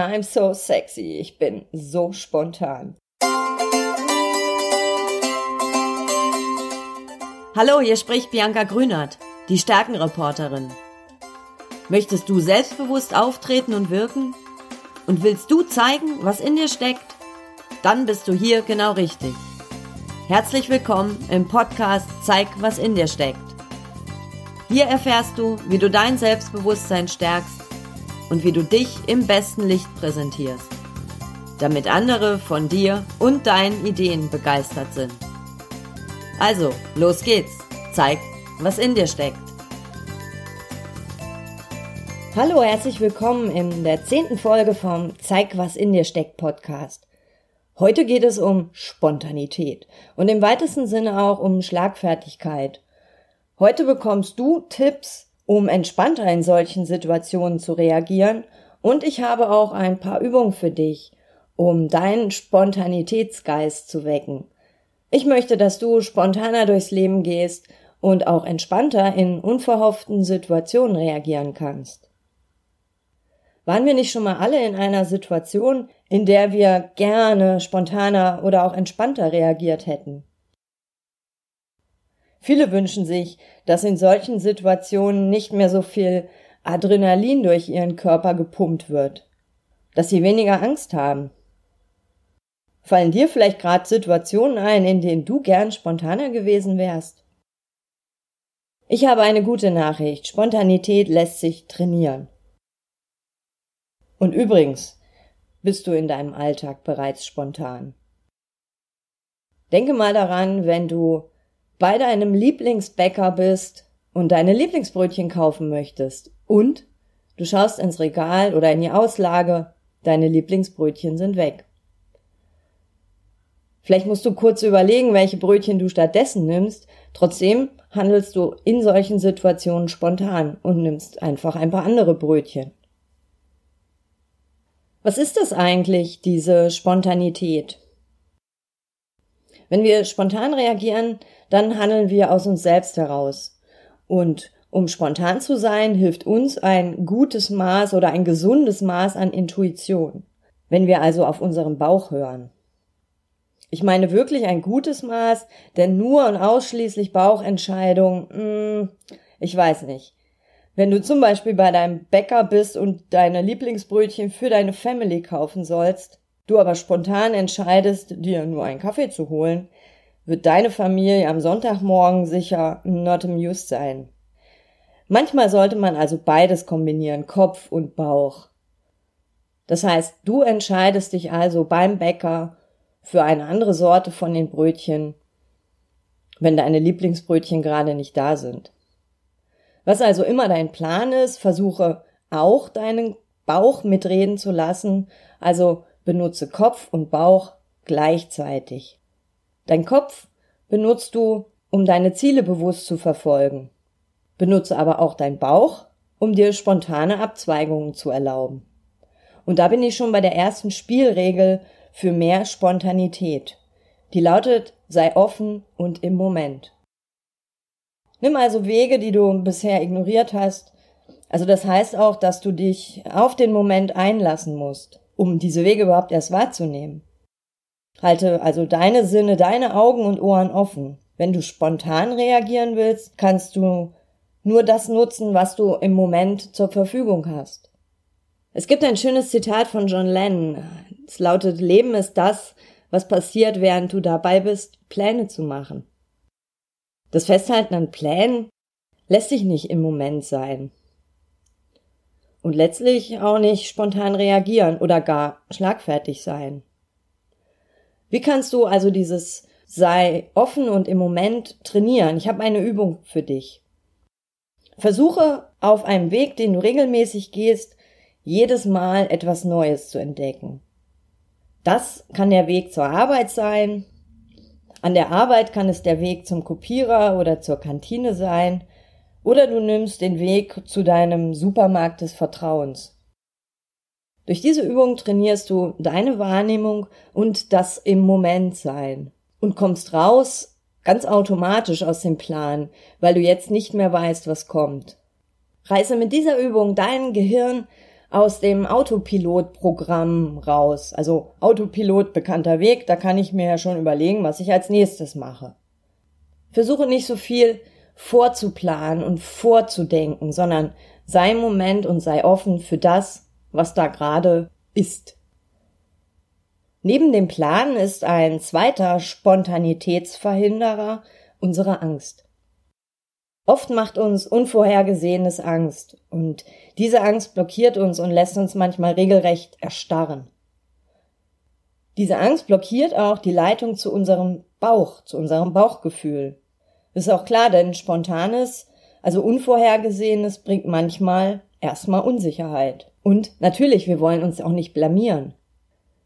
I'm so sexy. Ich bin so spontan. Hallo, hier spricht Bianca Grünert, die Stärkenreporterin. Möchtest du selbstbewusst auftreten und wirken? Und willst du zeigen, was in dir steckt? Dann bist du hier genau richtig. Herzlich willkommen im Podcast Zeig, was in dir steckt. Hier erfährst du, wie du dein Selbstbewusstsein stärkst und wie du dich im besten Licht präsentierst, damit andere von dir und deinen Ideen begeistert sind. Also, los geht's. Zeig, was in dir steckt. Hallo, herzlich willkommen in der zehnten Folge vom Zeig, was in dir steckt Podcast. Heute geht es um Spontanität und im weitesten Sinne auch um Schlagfertigkeit. Heute bekommst du Tipps, um entspannter in solchen Situationen zu reagieren und ich habe auch ein paar Übungen für dich, um deinen Spontanitätsgeist zu wecken. Ich möchte, dass du spontaner durchs Leben gehst und auch entspannter in unverhofften Situationen reagieren kannst. Waren wir nicht schon mal alle in einer Situation, in der wir gerne spontaner oder auch entspannter reagiert hätten? Viele wünschen sich, dass in solchen Situationen nicht mehr so viel Adrenalin durch ihren Körper gepumpt wird, dass sie weniger Angst haben. Fallen dir vielleicht gerade Situationen ein, in denen du gern spontaner gewesen wärst? Ich habe eine gute Nachricht. Spontanität lässt sich trainieren. Und übrigens, bist du in deinem Alltag bereits spontan? Denke mal daran, wenn du bei deinem Lieblingsbäcker bist und deine Lieblingsbrötchen kaufen möchtest und du schaust ins Regal oder in die Auslage, deine Lieblingsbrötchen sind weg. Vielleicht musst du kurz überlegen, welche Brötchen du stattdessen nimmst. Trotzdem handelst du in solchen Situationen spontan und nimmst einfach ein paar andere Brötchen. Was ist das eigentlich, diese Spontanität? Wenn wir spontan reagieren, dann handeln wir aus uns selbst heraus. Und um spontan zu sein, hilft uns ein gutes Maß oder ein gesundes Maß an Intuition. Wenn wir also auf unseren Bauch hören. Ich meine wirklich ein gutes Maß, denn nur und ausschließlich Bauchentscheidung, mh, hm, ich weiß nicht. Wenn du zum Beispiel bei deinem Bäcker bist und deine Lieblingsbrötchen für deine Family kaufen sollst, du aber spontan entscheidest, dir nur einen Kaffee zu holen, wird deine Familie am Sonntagmorgen sicher not amused sein. Manchmal sollte man also beides kombinieren, Kopf und Bauch. Das heißt, du entscheidest dich also beim Bäcker für eine andere Sorte von den Brötchen, wenn deine Lieblingsbrötchen gerade nicht da sind. Was also immer dein Plan ist, versuche auch deinen Bauch mitreden zu lassen, also benutze Kopf und Bauch gleichzeitig. Dein Kopf benutzt du, um deine Ziele bewusst zu verfolgen. Benutze aber auch dein Bauch, um dir spontane Abzweigungen zu erlauben. Und da bin ich schon bei der ersten Spielregel für mehr Spontanität. Die lautet, sei offen und im Moment. Nimm also Wege, die du bisher ignoriert hast. Also das heißt auch, dass du dich auf den Moment einlassen musst, um diese Wege überhaupt erst wahrzunehmen. Halte also deine Sinne, deine Augen und Ohren offen. Wenn du spontan reagieren willst, kannst du nur das nutzen, was du im Moment zur Verfügung hast. Es gibt ein schönes Zitat von John Lennon. Es lautet, Leben ist das, was passiert, während du dabei bist, Pläne zu machen. Das Festhalten an Plänen lässt sich nicht im Moment sein. Und letztlich auch nicht spontan reagieren oder gar schlagfertig sein. Wie kannst du also dieses sei offen und im Moment trainieren? Ich habe eine Übung für dich. Versuche auf einem Weg, den du regelmäßig gehst, jedes Mal etwas Neues zu entdecken. Das kann der Weg zur Arbeit sein, an der Arbeit kann es der Weg zum Kopierer oder zur Kantine sein, oder du nimmst den Weg zu deinem Supermarkt des Vertrauens. Durch diese Übung trainierst du deine Wahrnehmung und das im Moment sein und kommst raus ganz automatisch aus dem Plan, weil du jetzt nicht mehr weißt, was kommt. Reiße mit dieser Übung dein Gehirn aus dem Autopilot-Programm raus. Also Autopilot bekannter Weg, da kann ich mir ja schon überlegen, was ich als nächstes mache. Versuche nicht so viel vorzuplanen und vorzudenken, sondern sei im Moment und sei offen für das, was da gerade ist. Neben dem Plan ist ein zweiter Spontanitätsverhinderer unsere Angst. Oft macht uns Unvorhergesehenes Angst und diese Angst blockiert uns und lässt uns manchmal regelrecht erstarren. Diese Angst blockiert auch die Leitung zu unserem Bauch, zu unserem Bauchgefühl. Ist auch klar, denn spontanes, also unvorhergesehenes bringt manchmal erstmal Unsicherheit. Und natürlich, wir wollen uns auch nicht blamieren.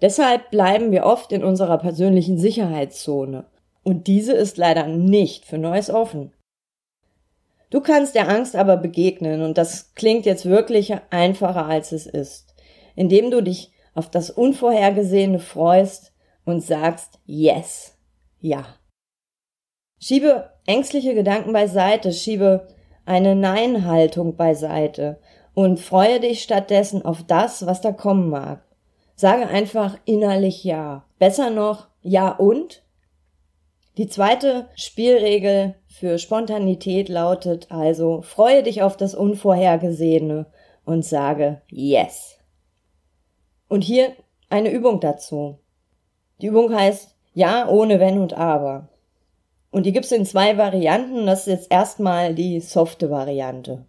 Deshalb bleiben wir oft in unserer persönlichen Sicherheitszone. Und diese ist leider nicht für Neues offen. Du kannst der Angst aber begegnen, und das klingt jetzt wirklich einfacher als es ist, indem du dich auf das Unvorhergesehene freust und sagst Yes, ja. Schiebe ängstliche Gedanken beiseite, schiebe eine Nein-Haltung beiseite und freue dich stattdessen auf das, was da kommen mag. Sage einfach innerlich Ja. Besser noch Ja und? Die zweite Spielregel für Spontanität lautet also, freue dich auf das Unvorhergesehene und sage Yes. Und hier eine Übung dazu. Die Übung heißt Ja ohne Wenn und Aber. Und die gibt's in zwei Varianten. Das ist jetzt erstmal die softe Variante.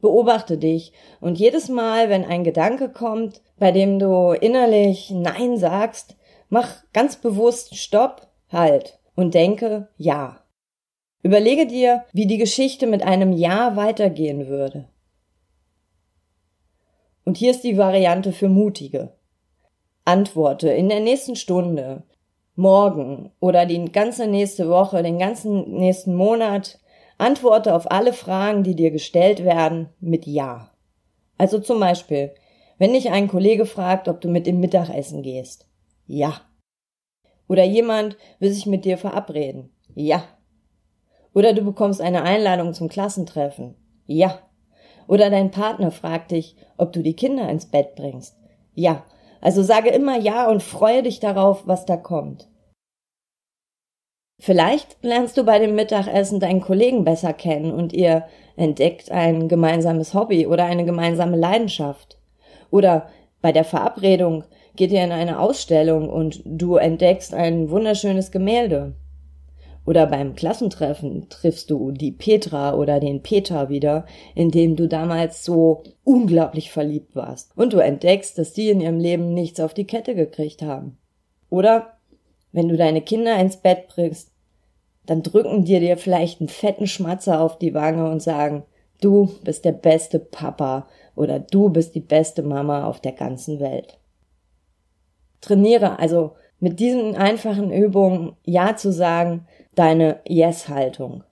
Beobachte dich und jedes Mal, wenn ein Gedanke kommt, bei dem du innerlich Nein sagst, mach ganz bewusst Stopp, Halt und denke Ja. Überlege dir, wie die Geschichte mit einem Ja weitergehen würde. Und hier ist die Variante für Mutige. Antworte in der nächsten Stunde, morgen oder die ganze nächste Woche, den ganzen nächsten Monat Antworte auf alle Fragen, die dir gestellt werden, mit Ja. Also zum Beispiel, wenn dich ein Kollege fragt, ob du mit dem Mittagessen gehst. Ja. Oder jemand will sich mit dir verabreden. Ja. Oder du bekommst eine Einladung zum Klassentreffen. Ja. Oder dein Partner fragt dich, ob du die Kinder ins Bett bringst. Ja. Also sage immer Ja und freue dich darauf, was da kommt. Vielleicht lernst du bei dem Mittagessen deinen Kollegen besser kennen und ihr entdeckt ein gemeinsames Hobby oder eine gemeinsame Leidenschaft. Oder bei der Verabredung geht ihr in eine Ausstellung und du entdeckst ein wunderschönes Gemälde. Oder beim Klassentreffen triffst du die Petra oder den Peter wieder, in dem du damals so unglaublich verliebt warst. Und du entdeckst, dass die in ihrem Leben nichts auf die Kette gekriegt haben. Oder wenn du deine Kinder ins Bett bringst, dann drücken dir dir vielleicht einen fetten Schmatzer auf die Wange und sagen, du bist der beste Papa oder du bist die beste Mama auf der ganzen Welt. Trainiere also mit diesen einfachen Übungen Ja zu sagen, deine Yes-Haltung.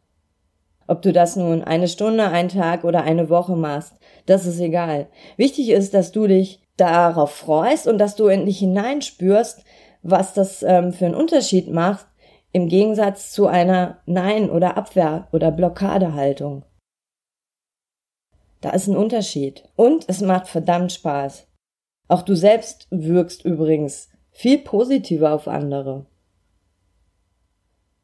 Ob du das nun eine Stunde, einen Tag oder eine Woche machst, das ist egal. Wichtig ist, dass du dich darauf freust und dass du in dich hineinspürst, was das ähm, für einen Unterschied macht im Gegensatz zu einer Nein- oder Abwehr- oder Blockadehaltung. Da ist ein Unterschied. Und es macht verdammt Spaß. Auch du selbst wirkst übrigens viel positiver auf andere.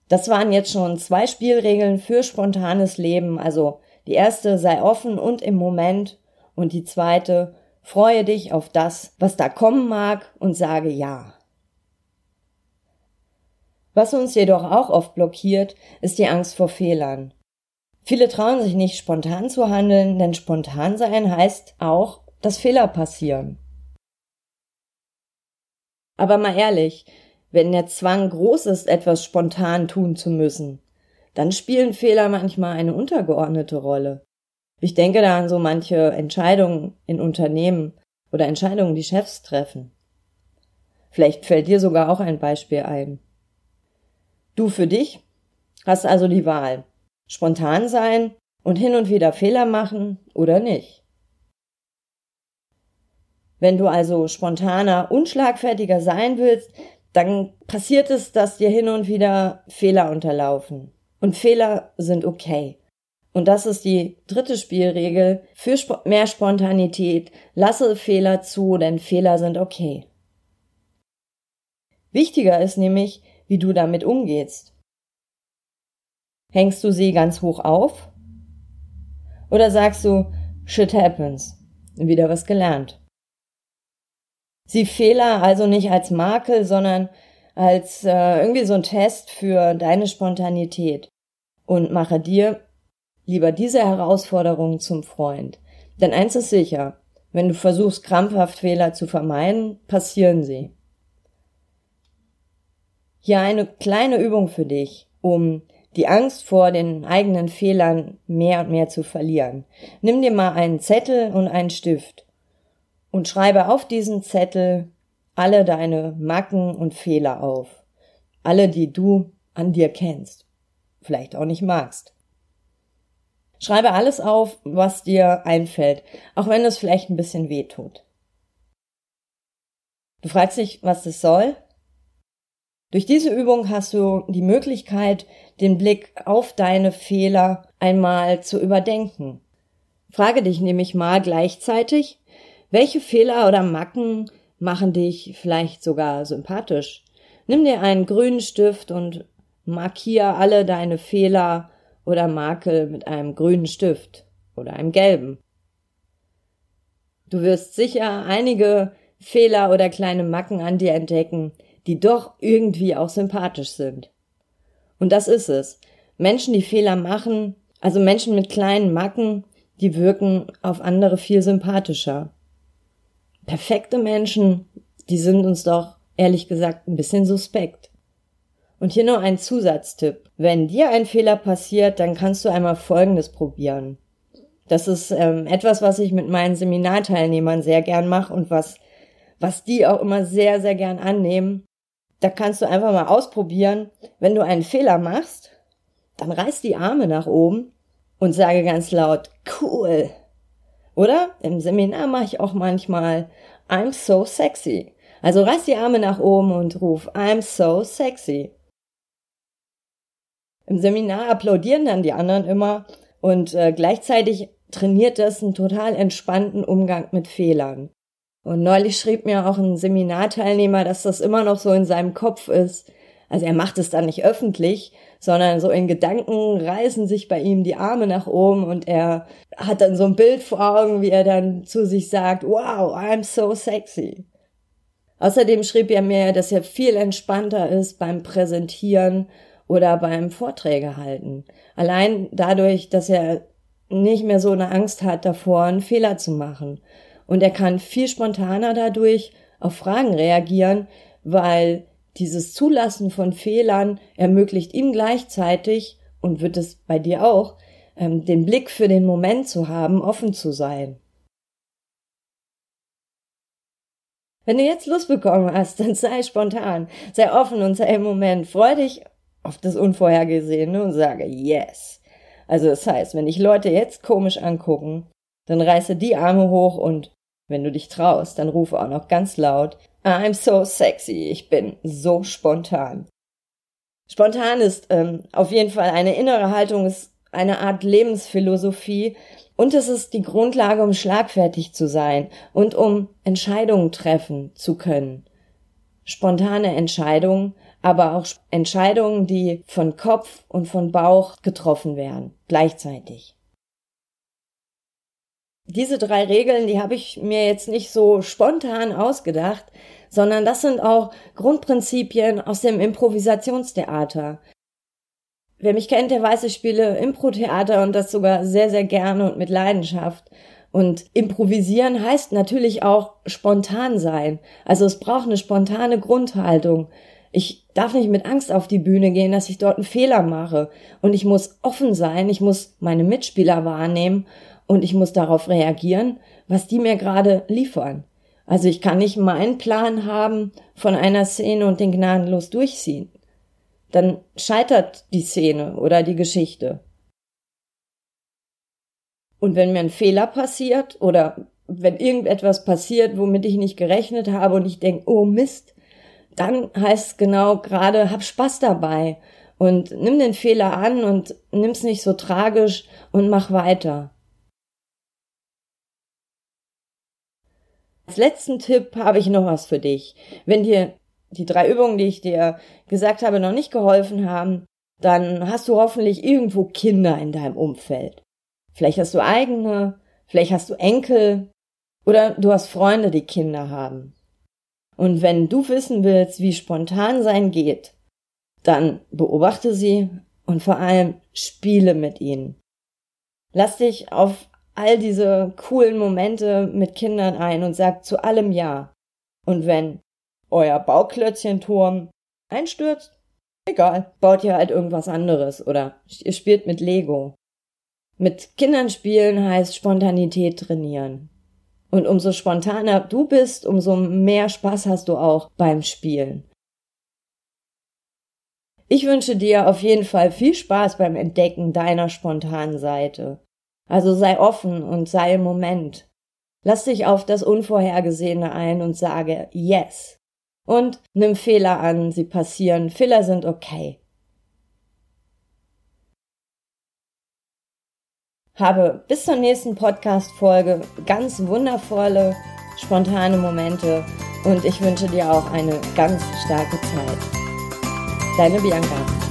Das waren jetzt schon zwei Spielregeln für spontanes Leben. Also die erste sei offen und im Moment und die zweite freue dich auf das, was da kommen mag und sage ja. Was uns jedoch auch oft blockiert, ist die Angst vor Fehlern. Viele trauen sich nicht spontan zu handeln, denn spontan sein heißt auch, dass Fehler passieren. Aber mal ehrlich, wenn der Zwang groß ist, etwas spontan tun zu müssen, dann spielen Fehler manchmal eine untergeordnete Rolle. Ich denke da an so manche Entscheidungen in Unternehmen oder Entscheidungen, die Chefs treffen. Vielleicht fällt dir sogar auch ein Beispiel ein. Du für dich hast also die Wahl. Spontan sein und hin und wieder Fehler machen oder nicht. Wenn du also spontaner, unschlagfertiger sein willst, dann passiert es, dass dir hin und wieder Fehler unterlaufen. Und Fehler sind okay. Und das ist die dritte Spielregel für mehr Spontanität. Lasse Fehler zu, denn Fehler sind okay. Wichtiger ist nämlich, wie du damit umgehst. Hängst du sie ganz hoch auf? Oder sagst du, shit happens, wieder was gelernt? Sieh Fehler also nicht als Makel, sondern als äh, irgendwie so ein Test für deine Spontanität und mache dir lieber diese Herausforderung zum Freund. Denn eins ist sicher, wenn du versuchst, krampfhaft Fehler zu vermeiden, passieren sie. Hier eine kleine Übung für dich, um die Angst vor den eigenen Fehlern mehr und mehr zu verlieren. Nimm dir mal einen Zettel und einen Stift und schreibe auf diesen Zettel alle deine Macken und Fehler auf. Alle, die du an dir kennst. Vielleicht auch nicht magst. Schreibe alles auf, was dir einfällt, auch wenn es vielleicht ein bisschen weh tut. Du fragst dich, was das soll? Durch diese Übung hast du die Möglichkeit, den Blick auf deine Fehler einmal zu überdenken. Frage dich nämlich mal gleichzeitig, welche Fehler oder Macken machen dich vielleicht sogar sympathisch? Nimm dir einen grünen Stift und markier alle deine Fehler oder Makel mit einem grünen Stift oder einem gelben. Du wirst sicher einige Fehler oder kleine Macken an dir entdecken, die doch irgendwie auch sympathisch sind. Und das ist es. Menschen, die Fehler machen, also Menschen mit kleinen Macken, die wirken auf andere viel sympathischer perfekte Menschen, die sind uns doch ehrlich gesagt ein bisschen suspekt. Und hier noch ein Zusatztipp. Wenn dir ein Fehler passiert, dann kannst du einmal Folgendes probieren. Das ist ähm, etwas, was ich mit meinen Seminarteilnehmern sehr gern mache und was, was die auch immer sehr, sehr gern annehmen. Da kannst du einfach mal ausprobieren. Wenn du einen Fehler machst, dann reiß die Arme nach oben und sage ganz laut, cool. Oder im Seminar mache ich auch manchmal I'm so sexy. Also reiß die Arme nach oben und ruf I'm so sexy. Im Seminar applaudieren dann die anderen immer und äh, gleichzeitig trainiert das einen total entspannten Umgang mit Fehlern. Und neulich schrieb mir auch ein Seminarteilnehmer, dass das immer noch so in seinem Kopf ist. Also er macht es dann nicht öffentlich, sondern so in Gedanken reißen sich bei ihm die Arme nach oben und er hat dann so ein Bild vor Augen, wie er dann zu sich sagt, wow, I'm so sexy. Außerdem schrieb er mir, dass er viel entspannter ist beim Präsentieren oder beim Vorträge halten. Allein dadurch, dass er nicht mehr so eine Angst hat davor, einen Fehler zu machen. Und er kann viel spontaner dadurch auf Fragen reagieren, weil dieses Zulassen von Fehlern ermöglicht ihm gleichzeitig, und wird es bei dir auch, ähm, den Blick für den Moment zu haben, offen zu sein. Wenn du jetzt Lust bekommen hast, dann sei spontan, sei offen und sei im Moment, freu dich auf das Unvorhergesehene und sage Yes. Also das heißt, wenn dich Leute jetzt komisch angucken, dann reiße die Arme hoch und wenn du dich traust, dann rufe auch noch ganz laut I'm so sexy. Ich bin so spontan. Spontan ist ähm, auf jeden Fall eine innere Haltung, ist eine Art Lebensphilosophie und es ist die Grundlage, um schlagfertig zu sein und um Entscheidungen treffen zu können. Spontane Entscheidungen, aber auch Entscheidungen, die von Kopf und von Bauch getroffen werden, gleichzeitig. Diese drei Regeln, die habe ich mir jetzt nicht so spontan ausgedacht, sondern das sind auch Grundprinzipien aus dem Improvisationstheater. Wer mich kennt, der weiß, ich spiele Impro-Theater und das sogar sehr, sehr gerne und mit Leidenschaft. Und improvisieren heißt natürlich auch spontan sein. Also es braucht eine spontane Grundhaltung. Ich darf nicht mit Angst auf die Bühne gehen, dass ich dort einen Fehler mache. Und ich muss offen sein, ich muss meine Mitspieler wahrnehmen und ich muss darauf reagieren, was die mir gerade liefern. Also ich kann nicht meinen Plan haben von einer Szene und den gnadenlos durchziehen. Dann scheitert die Szene oder die Geschichte. Und wenn mir ein Fehler passiert oder wenn irgendetwas passiert, womit ich nicht gerechnet habe und ich denke, oh Mist, dann heißt es genau gerade, hab Spaß dabei Und nimm den Fehler an und nimm's nicht so tragisch und mach weiter. Als letzten Tipp habe ich noch was für dich. Wenn dir die drei Übungen, die ich dir gesagt habe, noch nicht geholfen haben, dann hast du hoffentlich irgendwo Kinder in deinem Umfeld. Vielleicht hast du eigene, vielleicht hast du Enkel oder du hast Freunde, die Kinder haben. Und wenn du wissen willst, wie spontan sein geht, dann beobachte sie und vor allem spiele mit ihnen. Lass dich auf all diese coolen Momente mit Kindern ein und sag zu allem Ja. Und wenn euer Bauklötzchenturm einstürzt, egal, baut ihr halt irgendwas anderes oder ihr spielt mit Lego. Mit Kindern spielen heißt Spontanität trainieren. Und umso spontaner du bist, umso mehr Spaß hast du auch beim Spielen. Ich wünsche dir auf jeden Fall viel Spaß beim Entdecken deiner spontanen Seite. Also sei offen und sei im Moment. Lass dich auf das Unvorhergesehene ein und sage Yes. Und nimm Fehler an, sie passieren, Fehler sind okay. Habe bis zur nächsten Podcast-Folge ganz wundervolle, spontane Momente und ich wünsche dir auch eine ganz starke Zeit. Deine Bianca.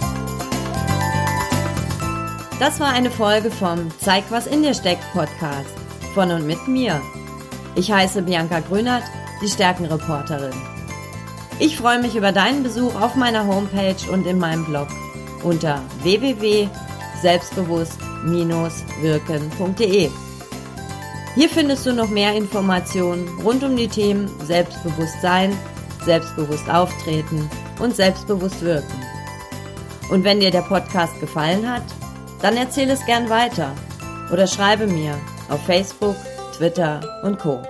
Das war eine Folge vom Zeig, was in dir steckt Podcast von und mit mir. Ich heiße Bianca Grünert, die Stärkenreporterin. Ich freue mich über deinen Besuch auf meiner Homepage und in meinem Blog unter www.selbstbewusst-wirken.de. Hier findest du noch mehr Informationen rund um die Themen Selbstbewusstsein, selbstbewusst auftreten und selbstbewusst wirken. Und wenn dir der Podcast gefallen hat, dann erzähle es gern weiter oder schreibe mir auf Facebook, Twitter und Co.